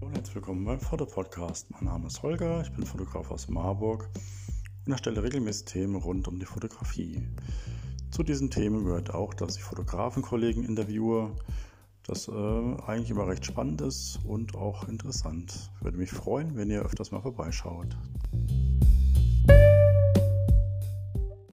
Herzlich willkommen beim Fotopodcast. Mein Name ist Holger, ich bin Fotograf aus Marburg und erstelle regelmäßig Themen rund um die Fotografie. Zu diesen Themen gehört auch, dass ich Fotografenkollegen interviewe, das äh, eigentlich immer recht spannend ist und auch interessant. Ich würde mich freuen, wenn ihr öfters mal vorbeischaut.